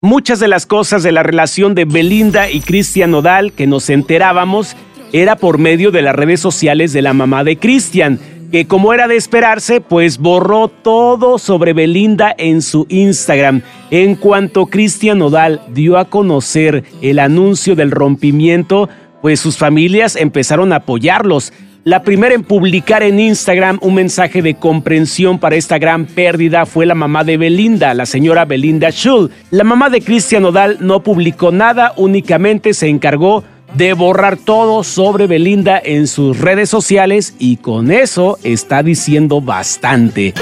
Muchas de las cosas de la relación de Belinda y Cristian Nodal que nos enterábamos era por medio de las redes sociales de la mamá de Cristian, que como era de esperarse, pues borró todo sobre Belinda en su Instagram. En cuanto Cristian Nodal dio a conocer el anuncio del rompimiento, pues sus familias empezaron a apoyarlos la primera en publicar en Instagram un mensaje de comprensión para esta gran pérdida fue la mamá de Belinda, la señora Belinda Schul. La mamá de Cristian Odal no publicó nada, únicamente se encargó de borrar todo sobre Belinda en sus redes sociales y con eso está diciendo bastante.